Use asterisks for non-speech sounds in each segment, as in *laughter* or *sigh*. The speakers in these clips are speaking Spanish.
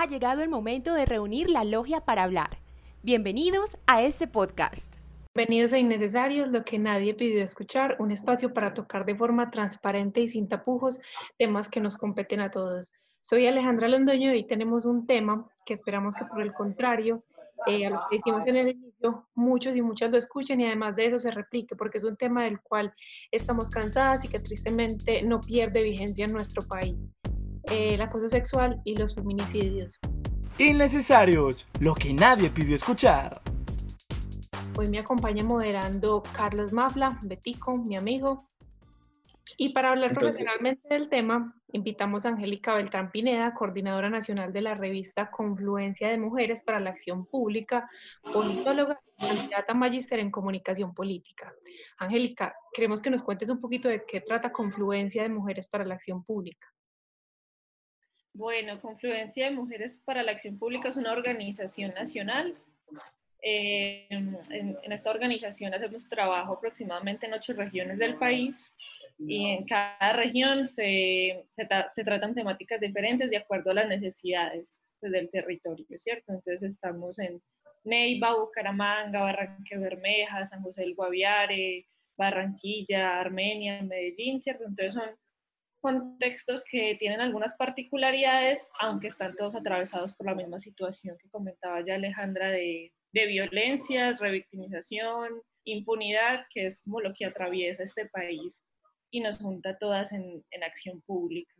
ha llegado el momento de reunir la logia para hablar. Bienvenidos a este podcast. Bienvenidos a Innecesarios, lo que nadie pidió escuchar, un espacio para tocar de forma transparente y sin tapujos temas que nos competen a todos. Soy Alejandra Londoño y tenemos un tema que esperamos que por el contrario, eh, a lo que decimos en el inicio, muchos y muchas lo escuchen y además de eso se replique, porque es un tema del cual estamos cansadas y que tristemente no pierde vigencia en nuestro país. Eh, el acoso sexual y los feminicidios. Innecesarios, lo que nadie pidió escuchar. Hoy me acompaña moderando Carlos Mafla, Betico, mi amigo. Y para hablar profesionalmente del tema, invitamos a Angélica Beltrán Pineda, coordinadora nacional de la revista Confluencia de Mujeres para la Acción Pública, politóloga y candidata magíster en comunicación política. Angélica, queremos que nos cuentes un poquito de qué trata Confluencia de Mujeres para la Acción Pública. Bueno, Confluencia de Mujeres para la Acción Pública es una organización nacional. Eh, en, esta organización hacemos trabajo aproximadamente en ocho regiones del país y en cada región se, se, tratan temáticas diferentes de acuerdo a las necesidades pues, del territorio, ¿cierto? Entonces estamos en Neiva, Bucaramanga, Barranque Bermeja, San José del Guaviare, Barranquilla, Armenia, Medellín, ¿cierto? Entonces son contextos que tienen algunas particularidades, aunque están todos atravesados por la misma situación que comentaba ya Alejandra de, de violencias, revictimización, impunidad, que es como lo que atraviesa este país y nos junta todas en, acción pública.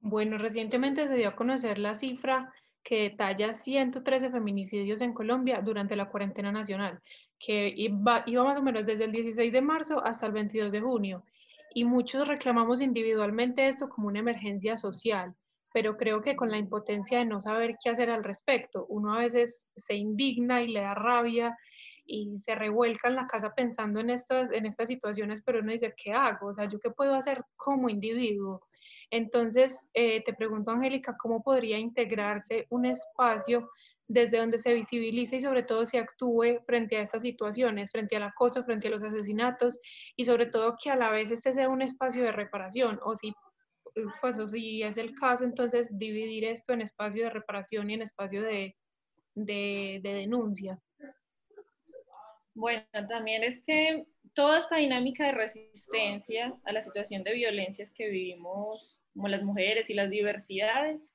Bueno, recientemente se dio a conocer la cifra que detalla 113 feminicidios en Colombia durante la cuarentena nacional, que iba, iba, más o menos desde el 16 de marzo hasta el 22 de junio y muchos reclamamos individualmente esto como una emergencia social, pero creo que con la impotencia de no saber qué hacer al respecto, uno a veces se indigna y le da rabia y se revuelca en la casa pensando en estas, en estas situaciones, pero uno dice, ¿qué hago? O sea, ¿yo qué puedo hacer como individuo? Entonces, eh, te pregunto, Angélica, ¿cómo podría integrarse un espacio desde donde se visibilice y sobre todo se actúe frente a estas situaciones, frente al acoso, frente a los asesinatos y sobre todo que a la vez este sea un espacio de reparación o si, pues, si es el caso, entonces dividir esto en espacio de reparación y en espacio de, de, de denuncia. Bueno, también es que toda esta dinámica de resistencia a la situación de violencias que vivimos como las mujeres y las diversidades,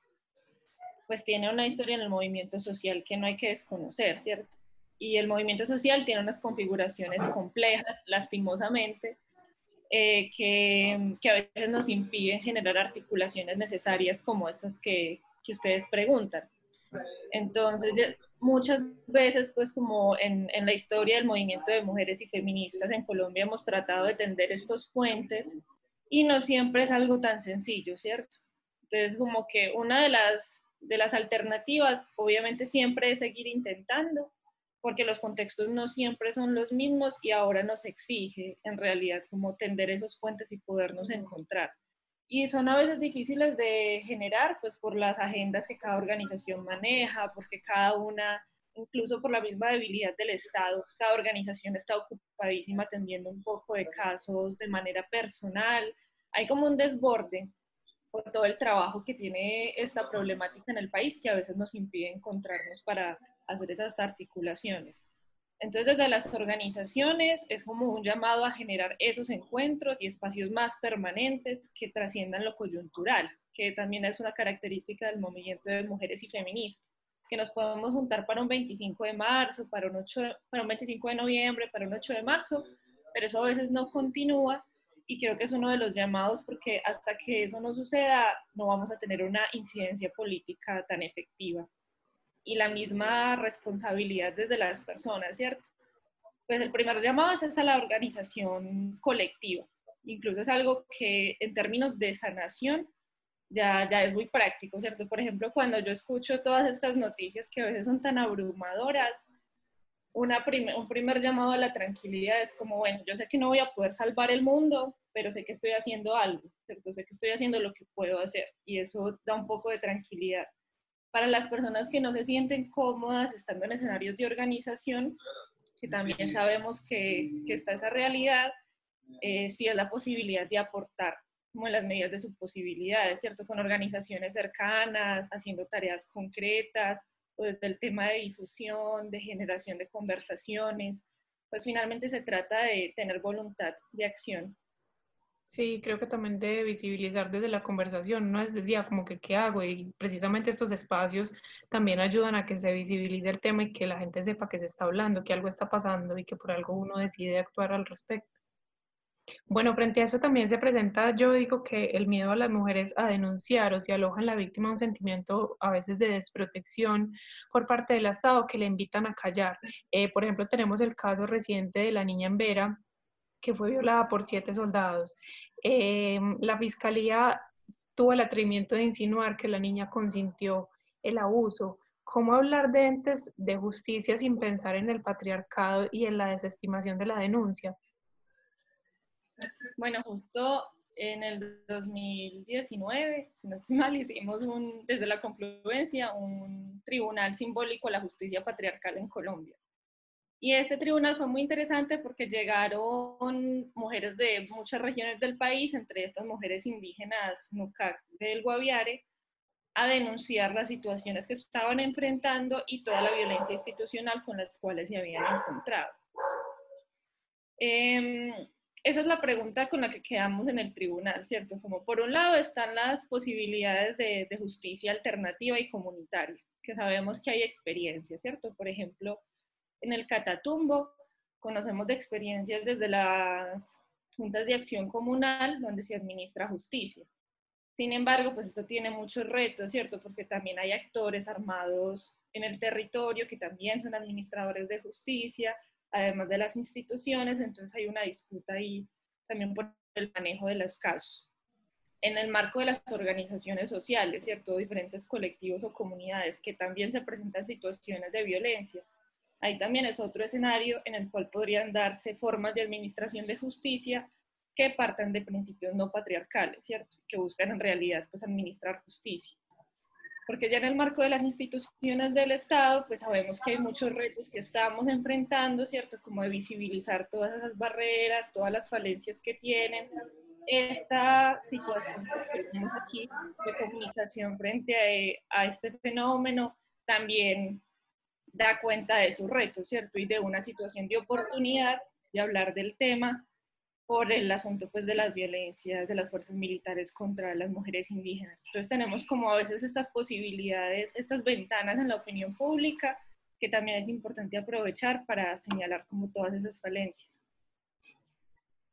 pues tiene una historia en el movimiento social que no hay que desconocer, ¿cierto? Y el movimiento social tiene unas configuraciones complejas, lastimosamente, eh, que, que, a veces nos impiden generar articulaciones necesarias como estas que, que ustedes preguntan. Entonces, muchas veces, pues como en, en, la historia del movimiento de mujeres y feministas en Colombia hemos tratado de tender estos puentes y no siempre es algo tan sencillo, ¿cierto? Entonces, como que una de las de las alternativas, obviamente siempre es seguir intentando, porque los contextos no siempre son los mismos y ahora nos exige en realidad como tender esos puentes y podernos encontrar. Y son a veces difíciles de generar, pues por las agendas que cada organización maneja, porque cada una, incluso por la misma debilidad del Estado, cada organización está ocupadísima atendiendo un poco de casos de manera personal. Hay como un desborde por todo el trabajo que tiene esta problemática en el país que a veces nos impide encontrarnos para hacer esas articulaciones. Entonces, desde las organizaciones es como un llamado a generar esos encuentros y espacios más permanentes que trasciendan lo coyuntural, que también es una característica del movimiento de mujeres y feministas, que nos podemos juntar para un 25 de marzo, para un, 8, para un 25 de noviembre, para un 8 de marzo, pero eso a veces no continúa y creo que es uno de los llamados porque hasta que eso no suceda no vamos a tener una incidencia política tan efectiva. Y la misma responsabilidad desde las personas, ¿cierto? Pues el primer llamado es a la organización colectiva. Incluso es algo que en términos de sanación ya, ya es muy práctico, ¿cierto? Por ejemplo, cuando yo escucho todas estas noticias que a veces son tan abrumadoras, una un primer llamado a la tranquilidad es como, bueno, yo sé que no voy a poder salvar el mundo, pero sé que estoy haciendo algo, ¿cierto? Sé que estoy haciendo lo que puedo hacer y eso da un poco de tranquilidad. Para las personas que no se sienten cómodas estando en escenarios de organización, que también sabemos que, que está esa realidad, eh, sí es la posibilidad de aportar como en las medidas de sus posibilidades, ¿cierto? Con organizaciones cercanas, haciendo tareas concretas, o desde el tema de difusión, de generación de conversaciones, pues finalmente se trata de tener voluntad de acción. Sí, creo que también de visibilizar desde la conversación, no es desde como que qué hago y precisamente estos espacios también ayudan a que se visibilice el tema y que la gente sepa que se está hablando, que algo está pasando y que por algo uno decide actuar al respecto. Bueno, frente a eso también se presenta, yo digo que el miedo a las mujeres a denunciar o si aloja en la víctima un sentimiento a veces de desprotección por parte del Estado que le invitan a callar. Eh, por ejemplo, tenemos el caso reciente de la niña en Vera, que fue violada por siete soldados. Eh, la fiscalía tuvo el atrevimiento de insinuar que la niña consintió el abuso. ¿Cómo hablar de entes de justicia sin pensar en el patriarcado y en la desestimación de la denuncia? Bueno, justo en el 2019, si no estoy mal, hicimos un, desde la confluencia un tribunal simbólico a la justicia patriarcal en Colombia. Y este tribunal fue muy interesante porque llegaron mujeres de muchas regiones del país, entre estas mujeres indígenas Nucac del Guaviare, a denunciar las situaciones que estaban enfrentando y toda la violencia institucional con las cuales se habían encontrado. Eh, esa es la pregunta con la que quedamos en el tribunal, ¿cierto? Como por un lado están las posibilidades de, justicia alternativa y comunitaria, que sabemos que hay experiencias, ¿cierto? Por ejemplo, en el Catatumbo conocemos de experiencias desde las juntas de acción comunal donde se administra justicia. Sin embargo, pues esto tiene muchos retos, ¿cierto? Porque también hay actores armados en el territorio que también son administradores de justicia, además de las instituciones, entonces hay una disputa ahí también por el manejo de los casos. En el marco de las organizaciones sociales, ¿cierto? Diferentes colectivos o comunidades que también se presentan situaciones de violencia. Ahí también es otro escenario en el cual podrían darse formas de administración de justicia que partan de principios no patriarcales, ¿cierto? Que buscan en realidad pues administrar justicia porque ya en el marco de las instituciones del Estado, pues sabemos que hay muchos retos que estamos enfrentando, ¿cierto? Como de visibilizar todas esas barreras, todas las falencias que tienen. Esta situación que tenemos aquí de comunicación frente a, a este fenómeno también da cuenta de sus retos, ¿cierto? Y de una situación de oportunidad de hablar del tema por el asunto pues, de las violencias de las fuerzas militares contra las mujeres indígenas. Entonces tenemos como a veces estas posibilidades, estas ventanas en la opinión pública que también es importante aprovechar para señalar como todas esas falencias.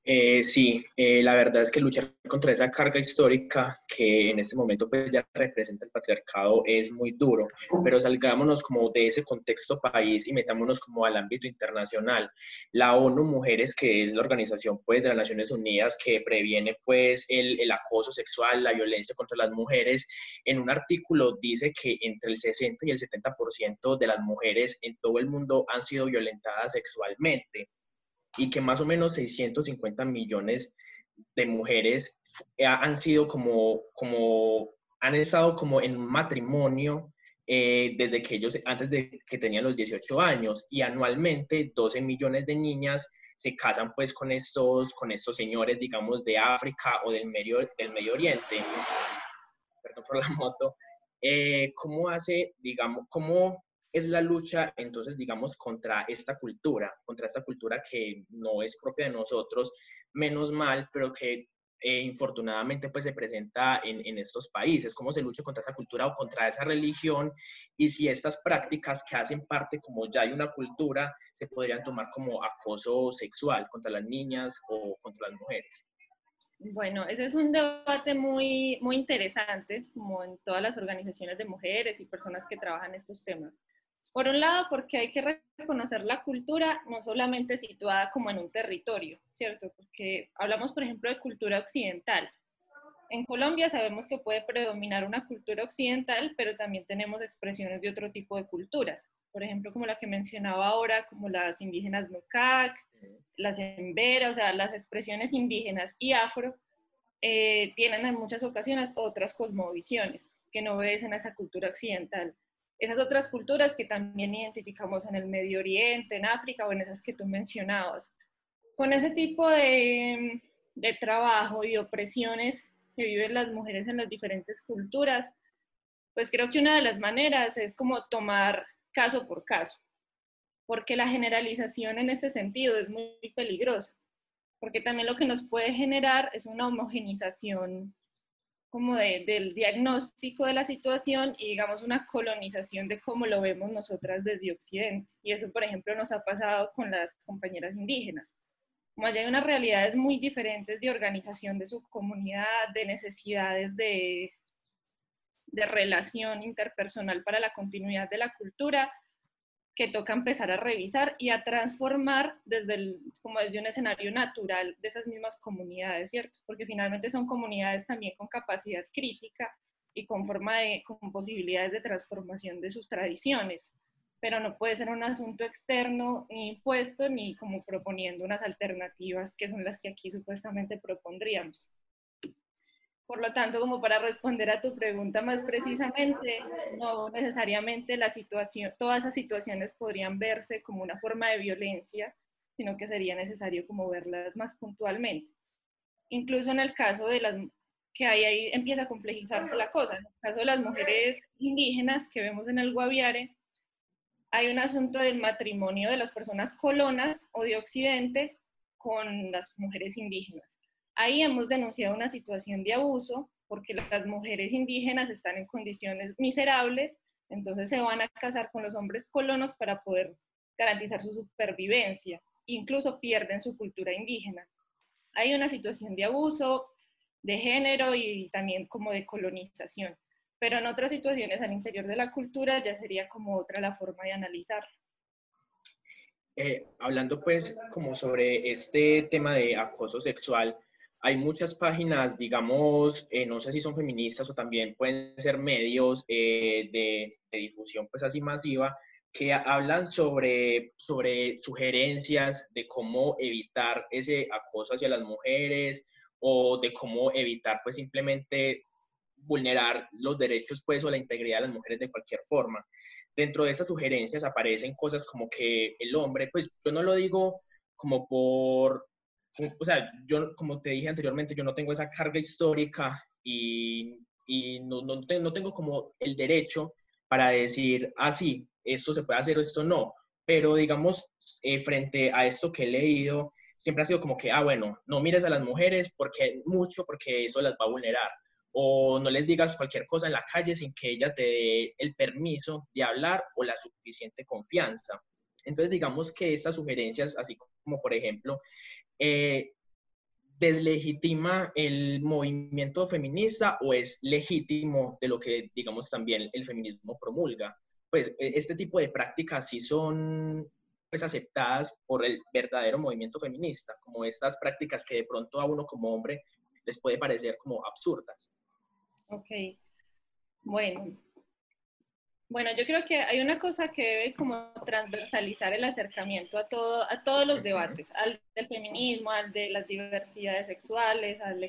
Eh, sí, eh, la verdad es que luchar contra esa carga histórica que en este momento pues ya representa el patriarcado es muy duro, pero salgámonos como de ese contexto país y metámonos como al ámbito internacional. La ONU Mujeres, que es la organización pues de las Naciones Unidas que previene pues el, el acoso sexual, la violencia contra las mujeres, en un artículo dice que entre el 60 y el 70% de las mujeres en todo el mundo han sido violentadas sexualmente y que más o menos 650 millones de mujeres han sido como, como han estado como en matrimonio eh, desde que ellos, antes de que tenían los 18 años, y anualmente 12 millones de niñas se casan pues con estos, con estos señores, digamos, de África o del Medio, del Medio Oriente. Perdón por la moto. Eh, ¿Cómo hace, digamos, cómo es la lucha entonces, digamos, contra esta cultura, contra esta cultura que no es propia de nosotros, menos mal, pero que eh, infortunadamente pues se presenta en, en, estos países, cómo se lucha contra esa cultura o contra esa religión y si estas prácticas que hacen parte como ya hay una cultura se podrían tomar como acoso sexual contra las niñas o contra las mujeres. Bueno, ese es un debate muy, muy interesante, como en todas las organizaciones de mujeres y personas que trabajan estos temas. Por un lado, porque hay que reconocer la cultura no solamente situada como en un territorio, ¿cierto? Porque hablamos, por ejemplo, de cultura occidental. En Colombia sabemos que puede predominar una cultura occidental, pero también tenemos expresiones de otro tipo de culturas. Por ejemplo, como la que mencionaba ahora, como las indígenas Nucac, las Embera, o sea, las expresiones indígenas y afro, eh, tienen en muchas ocasiones otras cosmovisiones que no obedecen a esa cultura occidental esas otras culturas que también identificamos en el Medio Oriente, en África o en esas que tú mencionabas. Con ese tipo de, de trabajo y opresiones que viven las mujeres en las diferentes culturas, pues creo que una de las maneras es como tomar caso por caso, porque la generalización en ese sentido es muy peligrosa, porque también lo que nos puede generar es una homogenización como del diagnóstico de la situación y digamos una colonización de cómo lo vemos nosotras desde Occidente. Y eso, por ejemplo, nos ha pasado con las compañeras indígenas. Como allá hay unas realidades muy diferentes de organización de su comunidad, de necesidades de, de relación interpersonal para la continuidad de la cultura, que toca empezar a revisar y a transformar desde, el, como desde un escenario natural de esas mismas comunidades, ¿cierto? Porque finalmente son comunidades también con capacidad crítica y con, forma de, con posibilidades de transformación de sus tradiciones, pero no puede ser un asunto externo ni impuesto ni como proponiendo unas alternativas que son las que aquí supuestamente propondríamos. Por lo tanto, como para responder a tu pregunta más precisamente, no necesariamente la situación, todas esas situaciones podrían verse como una forma de violencia, sino que sería necesario como verlas más puntualmente. Incluso en el caso de las que ahí, ahí empieza a complejizarse la cosa. En el caso de las mujeres indígenas que vemos en el Guaviare, hay un asunto del matrimonio de las personas colonas o de Occidente con las mujeres indígenas. Ahí hemos denunciado una situación de abuso porque las mujeres indígenas están en condiciones miserables, entonces se van a casar con los hombres colonos para poder garantizar su supervivencia, incluso pierden su cultura indígena. Hay una situación de abuso, de género y también como de colonización, pero en otras situaciones al interior de la cultura ya sería como otra la forma de analizar. Eh, hablando pues como sobre este tema de acoso sexual, hay muchas páginas, digamos, eh, no sé si son feministas o también pueden ser medios eh, de, difusión pues así masiva, que hablan sobre, sobre sugerencias de cómo evitar ese acoso hacia las mujeres o de cómo evitar pues simplemente vulnerar los derechos pues o la integridad de las mujeres de cualquier forma. Dentro de estas sugerencias aparecen cosas como que el hombre, pues yo no lo digo como por o sea, yo, como te dije anteriormente, yo no tengo esa carga histórica y, y no, no, no, tengo como el derecho para decir, ah, sí, esto se puede hacer o esto no. Pero digamos, eh, frente a esto que he leído, siempre ha sido como que, ah, bueno, no mires a las mujeres porque mucho, porque eso las va a vulnerar. O no les digas cualquier cosa en la calle sin que ella te dé el permiso de hablar o la suficiente confianza. Entonces, digamos que estas sugerencias, así como por ejemplo eh, deslegitima el movimiento feminista o es legítimo de lo que, digamos, también el feminismo promulga. Pues e, este tipo de prácticas sí son pues, aceptadas por el verdadero movimiento feminista, como estas prácticas que de pronto a uno como hombre les puede parecer como absurdas. Ok, bueno, bueno, yo creo que hay una cosa que debe como transversalizar el acercamiento a, todo, a todos los debates, al del feminismo, al de las diversidades sexuales, al,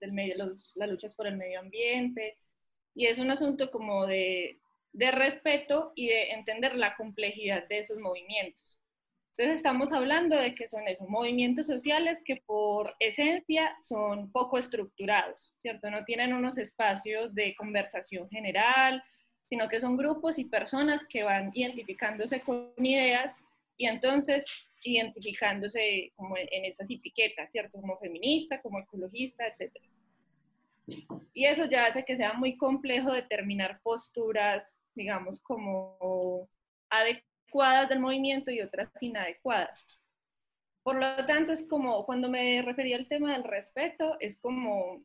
del medio, las luchas por el medio ambiente, y es un asunto como de, de respeto y de entender la complejidad de esos movimientos. Entonces estamos hablando de que son esos movimientos sociales que por esencia son poco estructurados, ¿cierto? No tienen unos espacios de conversación general, sino que son grupos y personas que van identificándose con ideas y entonces identificándose como en esas etiquetas, ¿cierto? Como feminista, como ecologista, etc. Y eso ya hace que sea muy complejo determinar posturas, digamos, como adecuadas del movimiento y otras inadecuadas. Por lo tanto, es como, cuando me refería al tema del respeto, es como,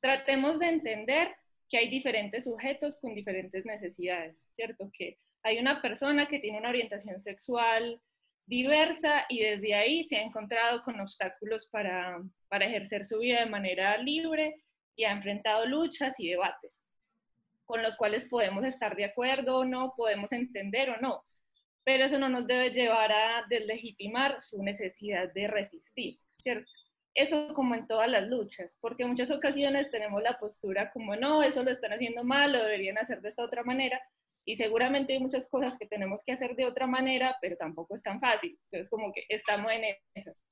tratemos de entender que hay diferentes sujetos con diferentes necesidades, ¿cierto? Que hay una persona que tiene una orientación sexual diversa y desde ahí se ha encontrado con obstáculos para, para ejercer su vida de manera libre y ha enfrentado luchas y debates con los cuales podemos estar de acuerdo o no, podemos entender o no, pero eso no nos debe llevar a deslegitimar su necesidad de resistir, ¿cierto? Eso como en todas las luchas, porque en muchas ocasiones tenemos la postura como, no, eso lo están haciendo mal, lo deberían hacer de esta otra manera, y seguramente hay muchas cosas que tenemos que hacer de otra manera, pero tampoco es tan fácil. Entonces, como que estamos en esas.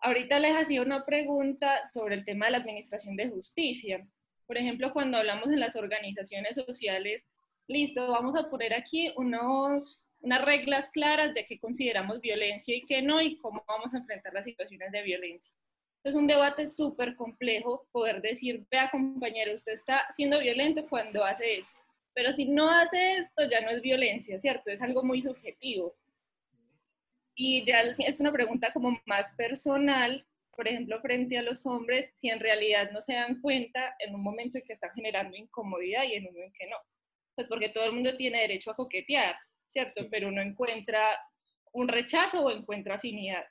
ahorita les hacía una pregunta sobre el tema de la administración de justicia. Por ejemplo, cuando hablamos en las organizaciones sociales, listo, vamos a poner aquí unos, unas reglas claras de qué consideramos violencia y qué no, y cómo vamos a enfrentar las situaciones de violencia. Es un debate súper complejo poder decir, vea compañero, usted está siendo violento cuando hace esto, pero si no hace esto ya no es violencia, ¿cierto? Es algo muy subjetivo. Y ya es una pregunta como más personal, por ejemplo, frente a los hombres, si en realidad no se dan cuenta en un momento en que están generando incomodidad y en uno en que no. Pues porque todo el mundo tiene derecho a coquetear, ¿cierto? Pero uno encuentra un rechazo o encuentra afinidad.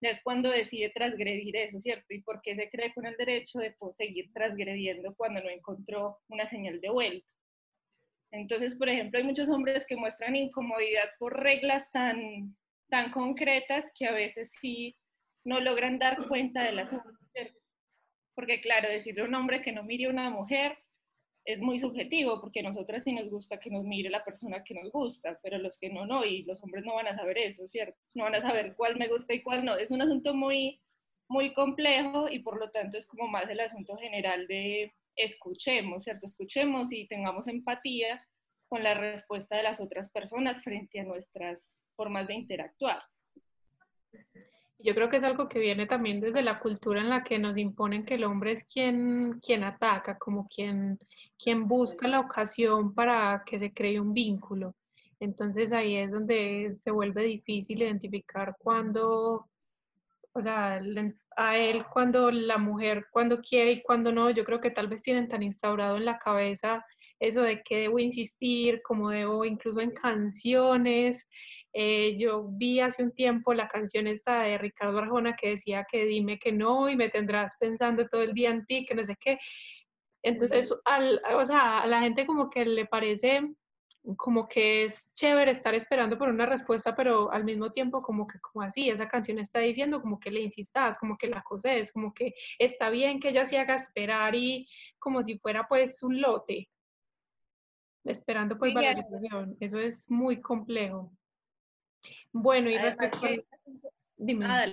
Es cuando decide transgredir eso, ¿cierto? ¿Y por qué se cree con el derecho de seguir transgrediendo cuando no encontró una señal de vuelta? Entonces, por ejemplo, hay muchos hombres que muestran incomodidad por reglas tan tan concretas que a veces sí no logran dar cuenta del asunto. Porque claro, decirle a un hombre que no mire a una mujer es muy subjetivo, porque nosotras sí nos gusta que nos mire la persona que nos gusta, pero los que no, no, y los hombres no van a saber eso, ¿cierto? No van a saber cuál me gusta y cuál no. Es un asunto muy, muy complejo y por lo tanto es como más el asunto general de escuchemos, ¿cierto? Escuchemos y tengamos empatía con la respuesta de las otras personas frente a nuestras formas de interactuar. Yo creo que es algo que viene también desde la cultura en la que nos imponen que el hombre es quien, quien ataca, como quien, quien busca la ocasión para que se cree un vínculo. Entonces ahí es donde se vuelve difícil identificar cuando, o sea, a él cuando la mujer, cuando quiere y cuando no. Yo creo que tal vez tienen tan instaurado en la cabeza eso de que debo insistir, como debo incluso en canciones. Eh, yo vi hace un tiempo la canción esta de Ricardo Arjona que decía que dime que no y me tendrás pensando todo el día en ti, que no sé qué. Entonces, al, o sea, a la gente como que le parece como que es chévere estar esperando por una respuesta, pero al mismo tiempo como que como así, esa canción está diciendo como que le insistas, como que la es como que está bien que ella se haga esperar y como si fuera pues un lote esperando pues valorización. Eso es muy complejo. Bueno, y respecto Dime. Ah,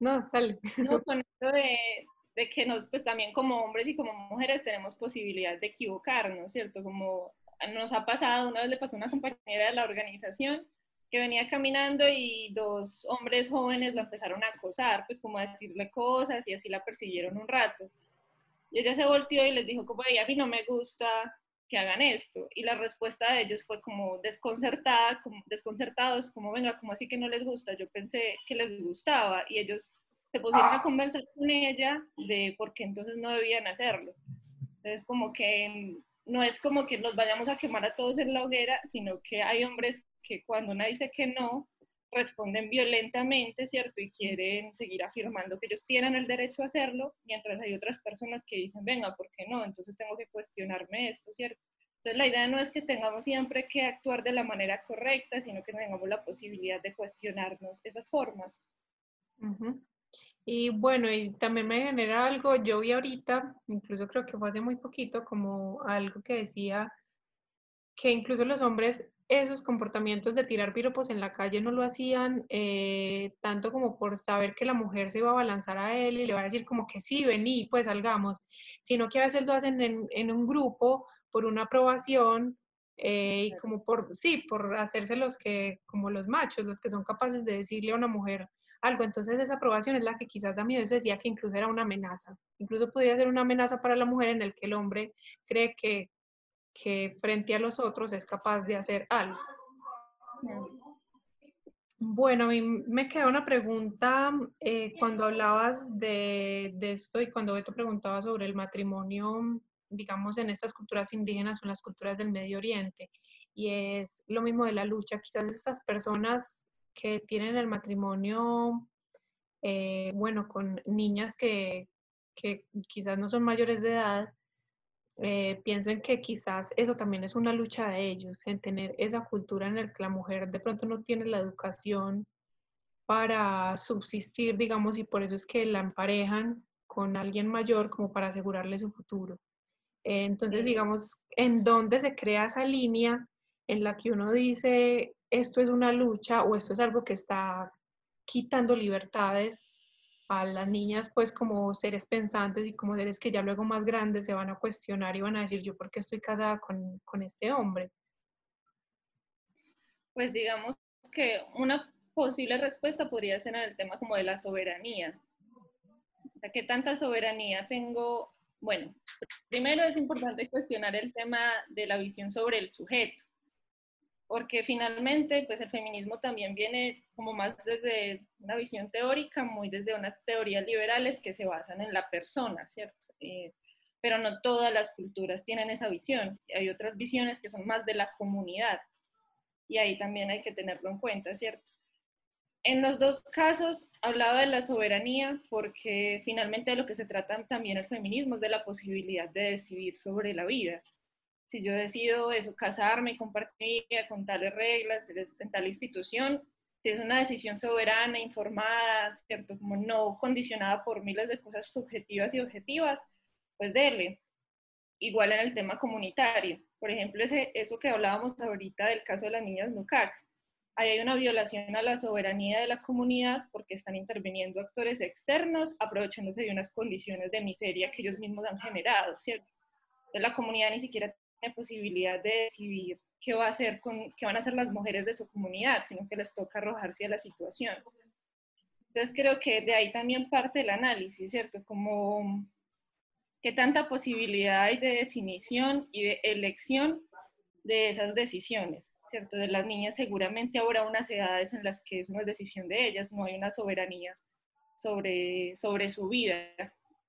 no, dale. No, *laughs* con esto de, de, que nos, pues también como hombres y como mujeres tenemos posibilidad de equivocarnos, ¿cierto? Como nos ha pasado, una vez le pasó a una compañera de la organización que venía caminando y dos hombres jóvenes la empezaron a acosar, pues como a decirle cosas y así la persiguieron un rato. Y ella se volteó y les dijo como, a mí no me gusta que hagan esto. Y la respuesta de ellos fue como desconcertada, como desconcertados, como venga, como así que no les gusta. Yo pensé que les gustaba y ellos se pusieron a conversar con ella de por qué entonces no debían hacerlo. Entonces como que no es como que nos vayamos a quemar a todos en la hoguera, sino que hay hombres que cuando una dice que no, responden violentamente, ¿cierto? Y quieren seguir afirmando que ellos tienen el derecho a hacerlo, mientras hay otras personas que dicen, venga, ¿por qué no? Entonces tengo que cuestionarme esto, ¿cierto? Entonces la idea no es que tengamos siempre que actuar de la manera correcta, sino que tengamos la posibilidad de cuestionarnos esas formas. Y bueno, y también me genera algo, yo vi ahorita, incluso creo que fue hace muy poquito, como algo que decía que incluso los hombres esos comportamientos de tirar piropos en la calle no lo hacían eh, tanto como por saber que la mujer se iba a balanzar a él y le va a decir como que sí, vení, pues salgamos, sino que a veces lo hacen en, un grupo por una aprobación eh, y como por, sí, por hacerse los que, como los machos, los que son capaces de decirle a una mujer algo. Entonces esa aprobación es la que quizás también eso decía que incluso era una amenaza. Incluso podía ser una amenaza para la mujer en el que el hombre cree que que frente a los otros es capaz de hacer algo. Bueno, a mí me queda una pregunta eh, cuando hablabas de, de, esto y cuando Beto preguntaba sobre el matrimonio, digamos, en estas culturas indígenas o en las culturas del Medio Oriente. Y es lo mismo de la lucha. Quizás estas personas que tienen el matrimonio, eh, bueno, con niñas que, que quizás no son mayores de edad, eh, pienso en que quizás eso también es una lucha de ellos, en tener esa cultura en la que la mujer de pronto no tiene la educación para subsistir, digamos, y por eso es que la emparejan con alguien mayor como para asegurarle su futuro. Entonces, digamos, ¿en dónde se crea esa línea en la que uno dice esto es una lucha o esto es algo que está quitando libertades a las niñas pues como seres pensantes y como seres que ya luego más grandes se van a cuestionar y van a decir yo por qué estoy casada con, con este hombre. Pues digamos que una posible respuesta podría ser en el tema como de la soberanía. O ¿qué tanta soberanía tengo? Bueno, primero es importante cuestionar el tema de la visión sobre el sujeto, porque finalmente pues el feminismo también viene como más desde una visión teórica, muy desde unas teorías liberales que se basan en la persona, ¿cierto? Eh, pero no todas las culturas tienen esa visión. Hay otras visiones que son más de la comunidad y ahí también hay que tenerlo en cuenta, ¿cierto? En los dos casos hablaba de la soberanía porque finalmente de lo que se trata también el feminismo es de la posibilidad de decidir sobre la vida. Si yo decido eso, casarme, compartir mi vida con tales reglas, en tal institución, si es una decisión soberana, informada, ¿cierto? Como no condicionada por miles de cosas subjetivas y objetivas, pues dele. Igual en el tema comunitario. Por ejemplo, ese, eso que hablábamos ahorita del caso de las niñas NUCAC ahí hay una violación a la soberanía de la comunidad porque están interviniendo actores externos aprovechándose de unas condiciones de miseria que ellos mismos han generado, ¿cierto? Entonces la comunidad ni siquiera tiene posibilidad de decidir qué va a hacer con qué van a hacer las mujeres de su comunidad, sino que les toca arrojarse a la situación. Entonces creo que de ahí también parte el análisis, ¿cierto? Como qué tanta posibilidad hay de definición y de elección de esas decisiones. ¿cierto? De las niñas seguramente habrá unas edades en las que eso no es decisión de ellas, no hay una soberanía sobre, sobre su vida,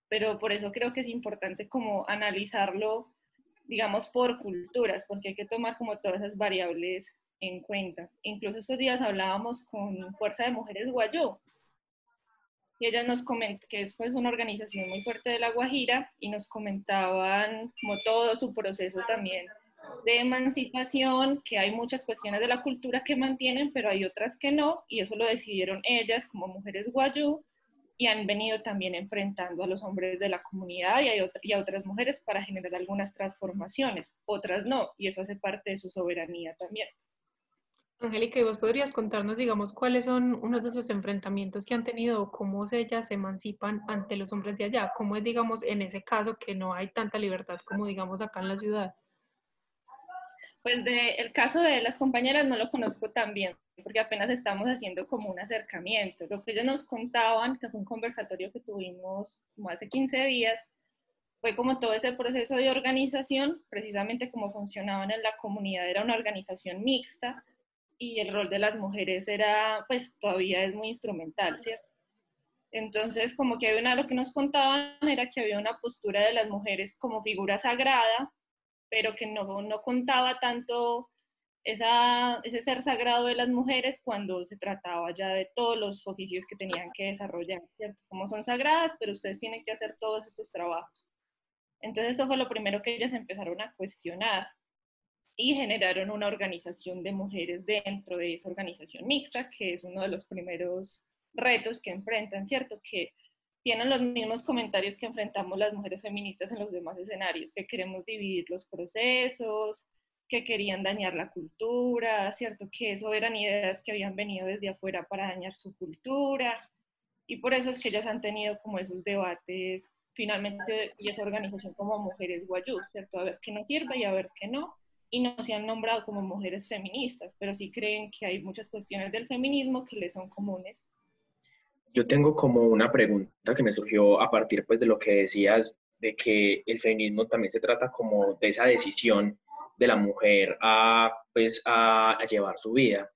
pero por eso creo que es importante como analizarlo, digamos, por culturas, porque hay que tomar como todas esas variables en cuenta. Incluso estos días hablábamos con Fuerza de Mujeres Guayú, y ellas nos comentaban que es pues, una organización muy fuerte de La Guajira y nos comentaban como todo su proceso también de emancipación, que hay muchas cuestiones de la cultura que mantienen, pero hay otras que no, y eso lo decidieron ellas como mujeres guayú, y han venido también enfrentando a los hombres de la comunidad y a, y a otras mujeres para generar algunas transformaciones, otras no, y eso hace parte de su soberanía también. Angélica, ¿y vos podrías contarnos, digamos, cuáles son unos de esos enfrentamientos que han tenido cómo ellas se emancipan ante los hombres de allá? ¿Cómo es, digamos, en ese caso que no hay tanta libertad como, digamos, acá en la ciudad? Pues de, el caso de las compañeras no lo conozco tan bien, porque apenas estamos haciendo como un acercamiento. Lo que ellos nos contaban, que fue un conversatorio que tuvimos como hace 15 días, fue como todo ese proceso de organización, precisamente como funcionaban en la comunidad, era una organización mixta y el rol de las mujeres era, pues todavía es muy instrumental, ¿cierto? Entonces, como que había una, lo que nos contaban era que había una postura de las mujeres como figura sagrada, pero que no, no contaba tanto esa, ese ser sagrado de las mujeres cuando se trataba ya de todos los oficios que tenían que desarrollar, ¿cierto? Como son sagradas, pero ustedes tienen que hacer todos esos trabajos. Entonces, eso fue lo primero que ellas empezaron a cuestionar y generaron una organización de mujeres dentro de esa organización mixta, que es uno de los primeros retos que enfrentan, ¿cierto? Que tienen los mismos comentarios que enfrentamos las mujeres feministas en los demás escenarios, que queremos dividir los procesos, que querían dañar la cultura, ¿cierto? Que eso eran ideas que habían venido desde afuera para dañar su cultura. Y por eso es que ellas han tenido como esos debates finalmente y esa organización como Mujeres Guayú, ¿cierto? A ver qué nos sirve y a ver qué no. Y no se han nombrado como mujeres feministas, pero sí creen que hay muchas cuestiones del feminismo que les son comunes yo tengo como una pregunta que me surgió a partir pues de lo que decías de que el feminismo también se trata como de esa decisión de la mujer a pues a, llevar su vida.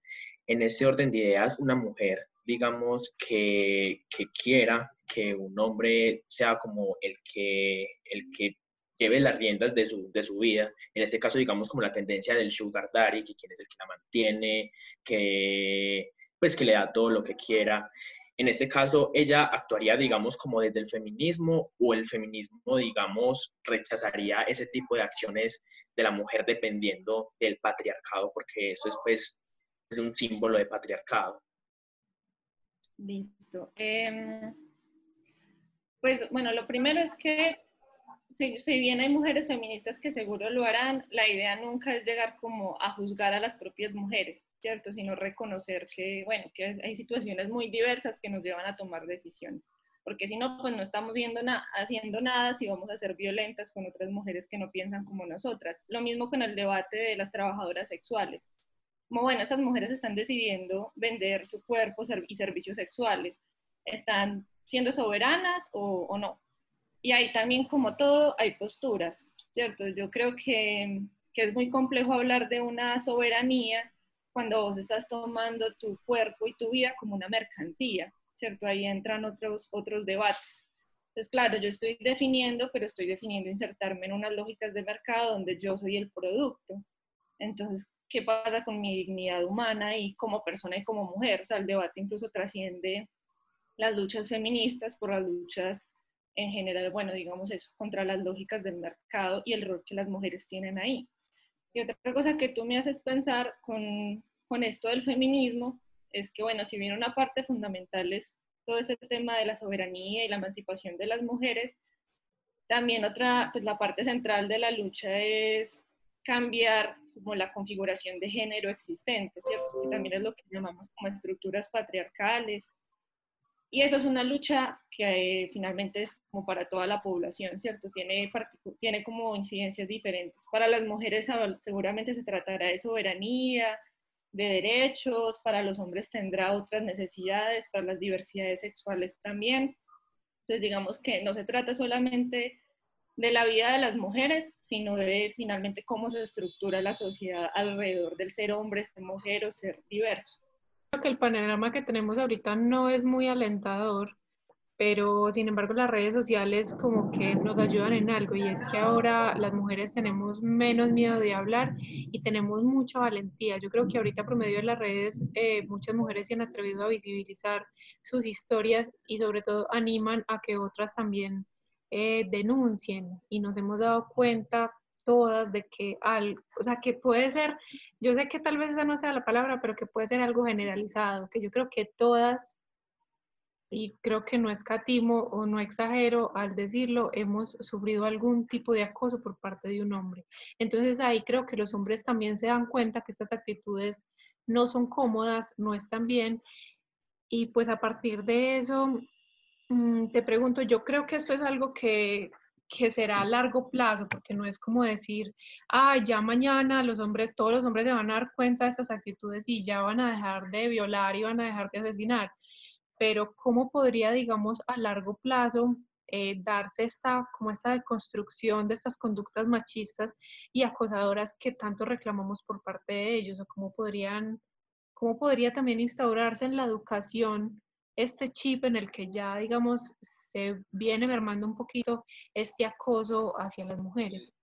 En ese orden de ideas, una mujer, digamos, que, que quiera que un hombre sea como el que, el que lleve las riendas de su, de su vida, en este caso, digamos, como la tendencia del sugar daddy, que quien es el que la mantiene, que pues que le da todo lo que quiera. En este caso, ella actuaría, digamos, como desde el feminismo o el feminismo, digamos, rechazaría ese tipo de acciones de la mujer dependiendo del patriarcado, porque eso es, pues, es un símbolo de patriarcado. Listo. Em, pues bueno, lo primero es que si, bien hay mujeres feministas que seguro lo harán, la idea nunca es llegar como a juzgar a las propias mujeres, ¿cierto? Sino reconocer que, bueno, que hay situaciones muy diversas que nos llevan a tomar decisiones. porque si no, pues no estamos haciendo nada si vamos a ser violentas con otras mujeres que no piensan como nosotras. Lo mismo con el debate de las trabajadoras sexuales. Como bueno, estas mujeres están decidiendo vender su cuerpo y servicios sexuales, ¿están siendo soberanas o no? Y ahí también, como todo, hay posturas, ¿cierto? Yo creo que, que es muy complejo hablar de una soberanía cuando vos estás tomando tu cuerpo y tu vida como una mercancía, ¿cierto? Ahí entran otros, otros debates. Entonces, claro, yo estoy definiendo, pero estoy definiendo insertarme en unas lógicas de mercado donde yo soy el producto. Entonces, ¿qué pasa con mi dignidad humana y como persona y como mujer? O sea, el debate incluso trasciende las luchas feministas por las luchas en general, bueno, digamos eso, contra las lógicas del mercado y el rol que las mujeres tienen ahí. Y otra cosa que tú me haces pensar con, con esto del feminismo es que, bueno, si bien una parte fundamental es todo ese tema de la soberanía y la emancipación de las mujeres, también otra, pues la parte central de la lucha es cambiar como la configuración de género existente, ¿cierto? Que también es lo que llamamos como estructuras patriarcales y eso es una lucha que eh, finalmente es como para toda la población, ¿cierto? Tiene, tiene como incidencias diferentes. Para las mujeres seguramente se tratará de soberanía, de derechos, para los hombres tendrá otras necesidades, para las diversidades sexuales también. Entonces digamos que no se trata solamente de la vida de las mujeres, sino de finalmente cómo se estructura la sociedad alrededor del ser hombre, ser mujer o ser diverso que el panorama que tenemos ahorita no es muy alentador, pero sin embargo las redes sociales como que nos ayudan en algo y es que ahora las mujeres tenemos menos miedo de hablar y tenemos mucha valentía. Yo creo que ahorita por medio de las redes eh, muchas mujeres se han atrevido a visibilizar sus historias y sobre todo animan a que otras también eh, denuncien y nos hemos dado cuenta todas de que algo, o sea, que puede ser, yo sé que tal vez esa no sea la palabra, pero que puede ser algo generalizado, que yo creo que todas, y creo que no escatimo o no exagero al decirlo, hemos sufrido algún tipo de acoso por parte de un hombre. Entonces ahí creo que los hombres también se dan cuenta que estas actitudes no son cómodas, no están bien, y pues a partir de eso, mm, te pregunto, yo creo que esto es algo que, que será a largo plazo, porque no es como decir, ah, ya mañana los hombres, todos los hombres se van a dar cuenta de estas actitudes y ya van a dejar de violar y van a dejar de asesinar. Pero ¿cómo podría, digamos, a largo plazo eh, darse esta, como esta deconstrucción de estas conductas machistas y acosadoras que tanto reclamamos por parte de ellos? ¿O cómo podrían, cómo podría también instaurarse en la educación este chip en el que ya, digamos, se viene mermando un poquito este acoso hacia las mujeres.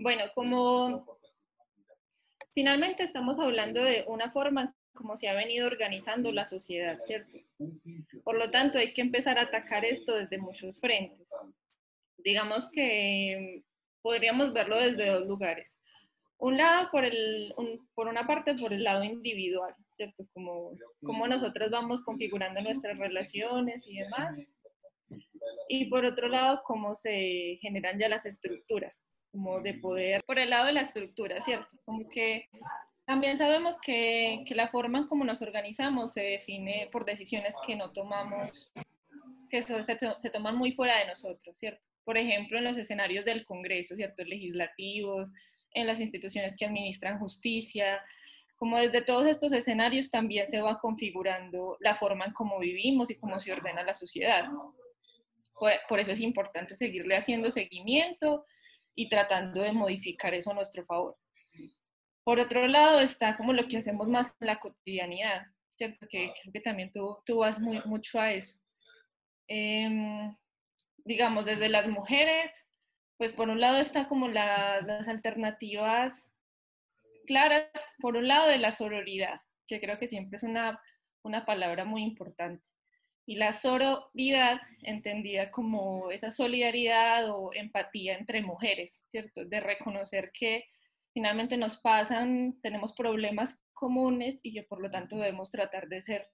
Bueno, como finalmente estamos hablando de una forma como se ha venido organizando la sociedad, ¿cierto? Por lo tanto, hay que empezar a atacar esto desde muchos frentes. Digamos que podríamos verlo desde dos lugares un lado por, el, por una parte por el lado individual, ¿cierto? Como, como nosotros vamos configurando nuestras relaciones y demás. Y por otro lado, cómo se generan ya las estructuras, como de poder, por el lado de la estructura, ¿cierto? Como que también sabemos que, que la forma en cómo nos organizamos se define por decisiones que no tomamos, que se, se toman muy fuera de nosotros, ¿cierto? Por ejemplo, en los escenarios del Congreso, ¿cierto? Legislativos, en las instituciones que administran justicia, como desde todos estos escenarios también se va configurando la forma en cómo vivimos y cómo se ordena la sociedad. Por, eso es importante seguirle haciendo seguimiento y tratando de modificar eso a nuestro favor. Por otro lado está como lo que hacemos más en la cotidianidad, ¿cierto? Que creo que también tú, tú vas muy, mucho a eso. Em, digamos, desde las mujeres pues por un lado está como las alternativas claras, por un lado de la sororidad, que creo que siempre es una, una palabra muy importante. Y la sororidad, entendida como esa solidaridad o empatía entre mujeres, ¿cierto? De reconocer que finalmente nos pasan, tenemos problemas comunes y que por lo tanto debemos tratar de ser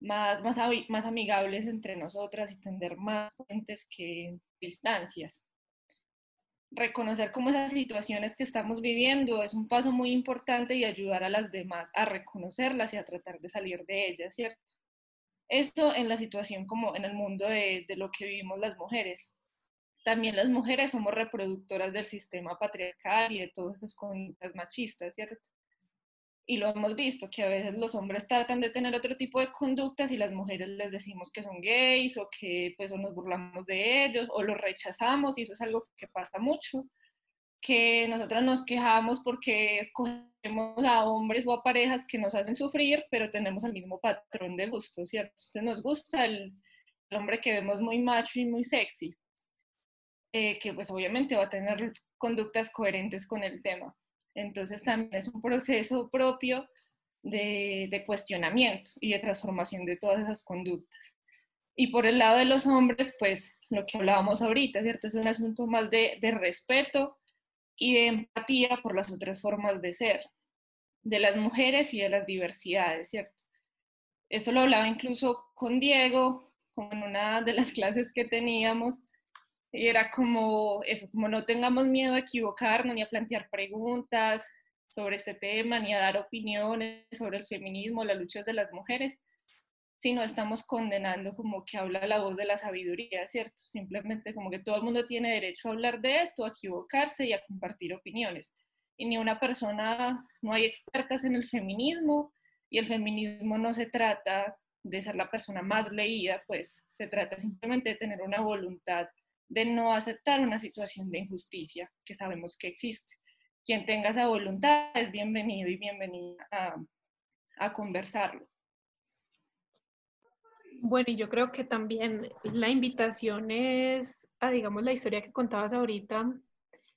más, más, más amigables entre nosotras y tender más puentes que distancias. Reconocer cómo esas situaciones que estamos viviendo es un paso muy importante y ayudar a las demás a reconocerlas y a tratar de salir de ellas, ¿cierto? Esto en la situación como en el mundo de, de lo que vivimos las mujeres. También las mujeres somos reproductoras del sistema patriarcal y de todas esas conductas machistas, ¿cierto? Y lo hemos visto, que a veces los hombres tratan de tener otro tipo de conductas y las mujeres les decimos que son gays o que pues o nos burlamos de ellos o los rechazamos y eso es algo que pasa mucho, que nosotras nos quejamos porque escogemos a hombres o a parejas que nos hacen sufrir, pero tenemos el mismo patrón de gusto, ¿cierto? Entonces nos gusta el, hombre que vemos muy macho y muy sexy, eh, que pues obviamente va a tener conductas coherentes con el tema. Entonces también es un proceso propio de, cuestionamiento y de transformación de todas esas conductas. Y por el lado de los hombres, pues lo que hablábamos ahorita, ¿cierto? Es un asunto más de, de respeto y de empatía por las otras formas de ser, de las mujeres y de las diversidades, ¿cierto? Eso lo hablaba incluso con Diego, como en una de las *laughs* clases que teníamos, y era como eso, como no tengamos miedo a equivocarnos ni a plantear preguntas sobre este tema, ni a dar opiniones sobre el feminismo, las luchas de las mujeres, sino estamos condenando como que habla la voz de la sabiduría, ¿cierto? Simplemente como que todo el mundo tiene derecho a hablar de esto, a equivocarse y a compartir opiniones. Y ni una persona, no hay expertas en el feminismo, y el feminismo no se trata de ser la persona más leída, pues se trata simplemente de tener una voluntad de no aceptar una situación de injusticia que sabemos que existe. Quien tenga esa voluntad es bienvenido y bienvenida a, conversarlo. Bueno, y yo creo que también la invitación es a, digamos, la historia que contabas ahorita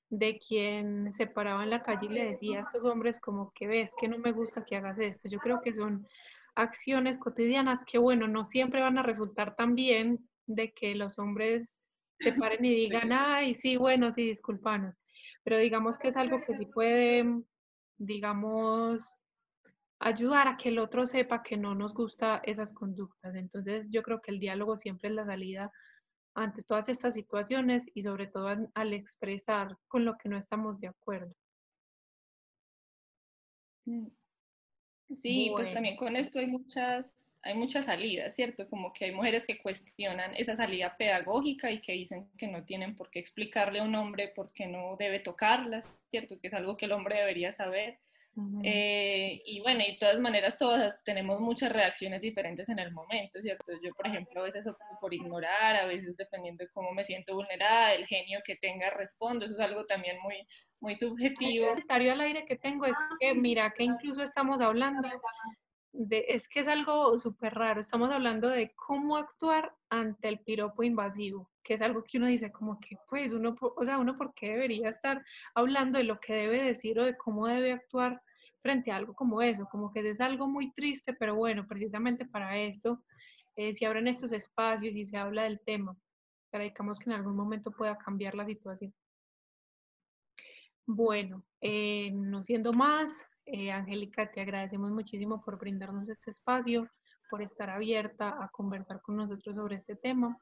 de quien se paraba en la calle y le decía a estos hombres como que ves que no me gusta que hagas esto. Yo creo que son acciones cotidianas que, bueno, no siempre van a resultar tan bien de que los hombres se paren y digan, *laughs* ay, sí, bueno, sí, disculpanos. Pero digamos que es algo que sí puede, digamos, ayudar a que el otro sepa que no nos gusta esas conductas. Entonces yo creo que el diálogo siempre es la salida ante todas estas situaciones y sobre todo al, expresar con lo que no estamos de acuerdo. Mm. Sí, pues también con esto hay muchas hay muchas salidas, ¿cierto? Como que hay mujeres que cuestionan esa salida pedagógica y que dicen que no tienen por qué explicarle a un hombre por qué no debe tocarlas, ¿cierto? Que es algo que el hombre debería saber. Eh, y bueno, y de todas maneras todas tenemos muchas reacciones diferentes en el momento, ¿cierto? Yo, por ejemplo, a veces opto por ignorar, a veces dependiendo de cómo me siento vulnerada, el genio que tenga, respondo, eso es algo también muy, muy subjetivo. El comentario al aire que tengo es que mira que incluso estamos hablando es que es algo súper raro. Estamos hablando de cómo actuar ante el piropo invasivo, que es algo que uno dice como que, pues, uno, o sea, uno por qué debería estar hablando de lo que debe decir o de cómo debe actuar frente a algo como eso, como que es algo muy triste, pero bueno, precisamente para esto eh, se abren estos espacios y se habla del tema, para que en algún momento pueda cambiar la situación. Bueno, eh, no siendo más, eh, Angélica, te agradecemos muchísimo por brindarnos este espacio, por estar abierta a conversar con nosotros sobre este tema.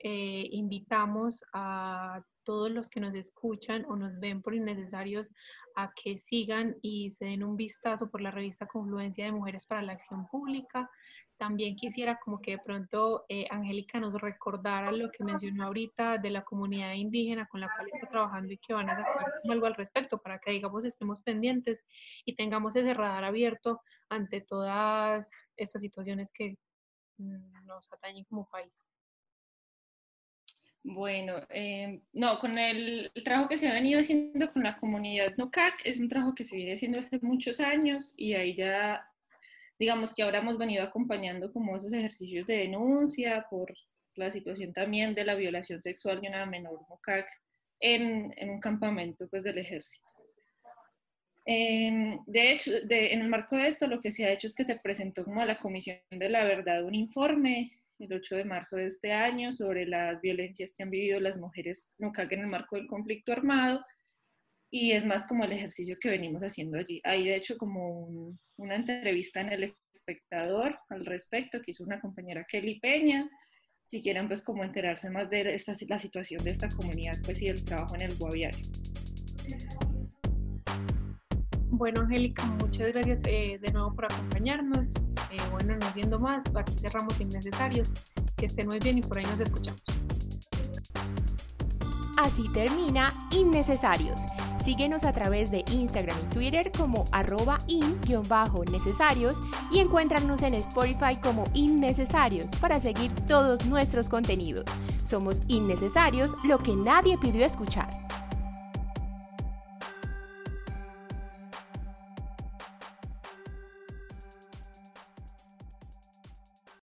Eh, invitamos a todos los que nos escuchan o nos ven por innecesarios a que sigan y se den un vistazo por la revista Confluencia de Mujeres para la Acción Pública. También quisiera como que de pronto eh, Angélica nos recordara lo que mencionó ahorita de la comunidad indígena con la cual está trabajando y que van a sacar algo al respecto para que digamos estemos pendientes y tengamos ese radar abierto ante todas estas situaciones que mm, nos atañen como país. Bueno, eh, no, con el, trabajo que se ha venido haciendo con la comunidad NOCAC es un trabajo que se viene haciendo hace muchos años y ahí ya, digamos que ahora hemos venido acompañando como esos ejercicios de denuncia por la situación también de la violación sexual de una menor NOCAC en, en un campamento pues del ejército. Em, de hecho, en el marco de esto, lo que se ha hecho es que se presentó como a la Comisión de la Verdad un informe el 8 de marzo de este año sobre las violencias que han vivido las mujeres NUCAC en el marco del conflicto armado y es más como el ejercicio que venimos haciendo allí. Hay de hecho como una entrevista en El Espectador al respecto que hizo una compañera Kelly Peña si quieren pues como enterarse más de esta, la situación de esta comunidad pues y del trabajo en el guaviario. Bueno, Angélica, muchas gracias eh, de nuevo por acompañarnos. Eh, bueno, no viendo más, aquí cerramos innecesarios. Que estén muy bien y por ahí nos escuchamos. Así termina Innecesarios. Síguenos a través de Instagram y Twitter como arroba in-necesarios y encuéntranos en Spotify como Innecesarios para seguir todos nuestros contenidos. Somos Innecesarios, lo que nadie pidió escuchar.